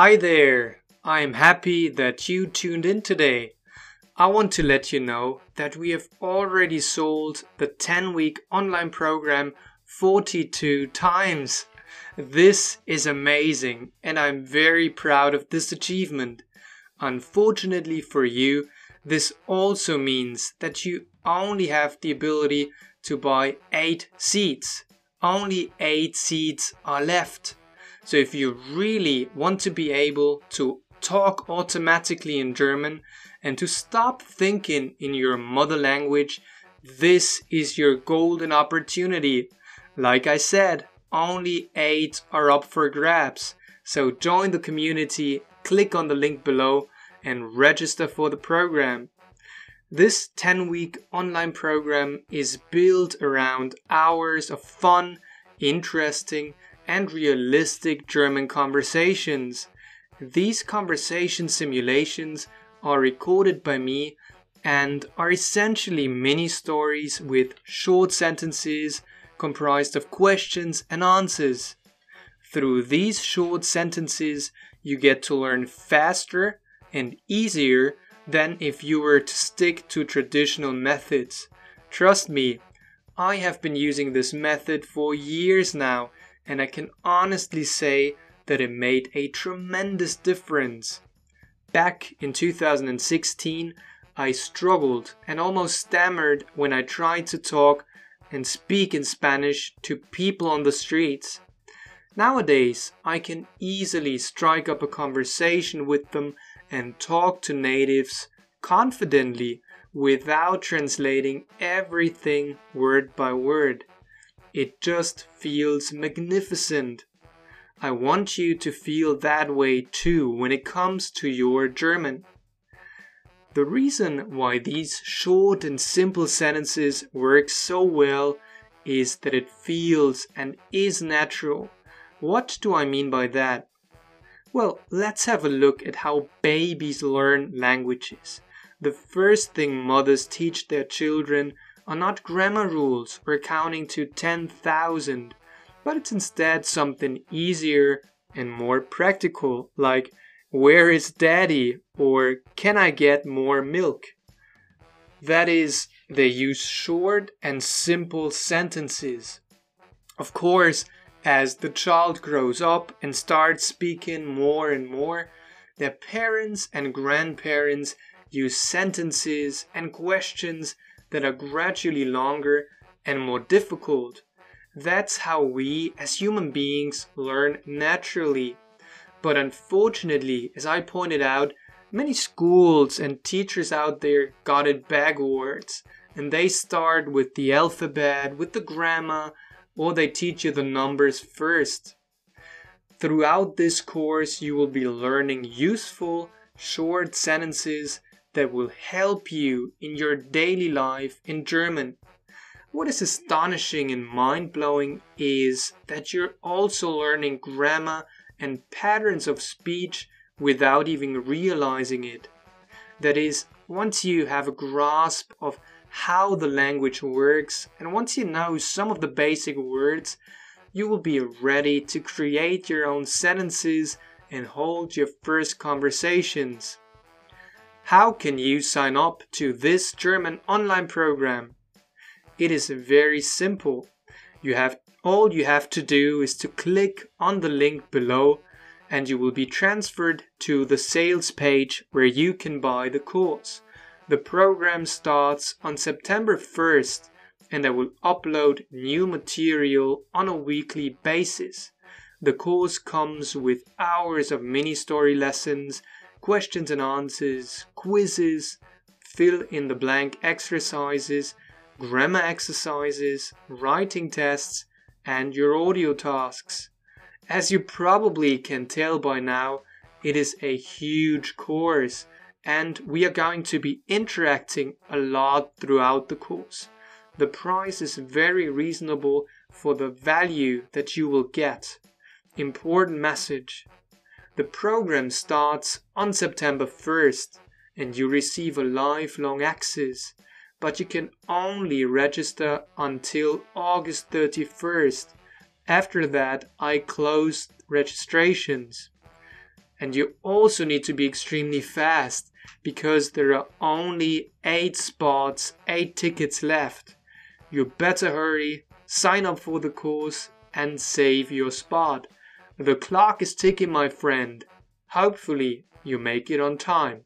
Hi there! I'm happy that you tuned in today. I want to let you know that we have already sold the 10 week online program 42 times. This is amazing, and I'm very proud of this achievement. Unfortunately for you, this also means that you only have the ability to buy 8 seats. Only 8 seats are left. So if you really want to be able to talk automatically in German and to stop thinking in your mother language, this is your golden opportunity. Like I said, only 8 are up for grabs. So join the community, click on the link below, and register for the program. This 10 week online program is built around hours of fun, interesting, and realistic German conversations. These conversation simulations are recorded by me and are essentially mini stories with short sentences comprised of questions and answers. Through these short sentences, you get to learn faster and easier than if you were to stick to traditional methods. Trust me, I have been using this method for years now, and I can honestly say that it made a tremendous difference. Back in 2016, I struggled and almost stammered when I tried to talk and speak in Spanish to people on the streets. Nowadays, I can easily strike up a conversation with them and talk to natives confidently without translating everything word by word. It just feels magnificent. I want you to feel that way too when it comes to your German. The reason why these short and simple sentences work so well is that it feels and is natural. What do I mean by that? Well, let's have a look at how babies learn languages. The first thing mothers teach their children are not grammar rules or counting to 10,000 but it's instead something easier and more practical, like where is daddy or can I get more milk? That is, they use short and simple sentences. Of course, as the child grows up and starts speaking more and more, their parents and grandparents use sentences and questions that are gradually longer and more difficult that's how we, as human beings, learn naturally. But unfortunately, as I pointed out, many schools and teachers out there got it backwards. And they start with the alphabet, with the grammar, or they teach you the numbers first. Throughout this course, you will be learning useful, short sentences that will help you in your daily life in German. What is astonishing and mind blowing is that you're also learning grammar and patterns of speech without even realizing it. That is, once you have a grasp of how the language works and once you know some of the basic words, you will be ready to create your own sentences and hold your first conversations. How can you sign up to this German online program? It is very simple. You have all you have to do is to click on the link below and you will be transferred to the sales page where you can buy the course. The program starts on September 1st and I will upload new material on a weekly basis. The course comes with hours of mini story lessons, questions and answers, quizzes, fill in the blank exercises, grammar exercises, writing tests, and your audio tasks. As you probably can tell by now, it is a huge course and we are going to be interacting a lot throughout the course. The price is very reasonable for the value that you will get. Important message. The program starts on September 1st and you receive a lifelong access but you can only register until August 31st. After that, I closed registrations. And you also need to be extremely fast because there are only 8 spots, 8 tickets left. You better hurry, sign up for the course, and save your spot. The clock is ticking, my friend. Hopefully, you make it on time.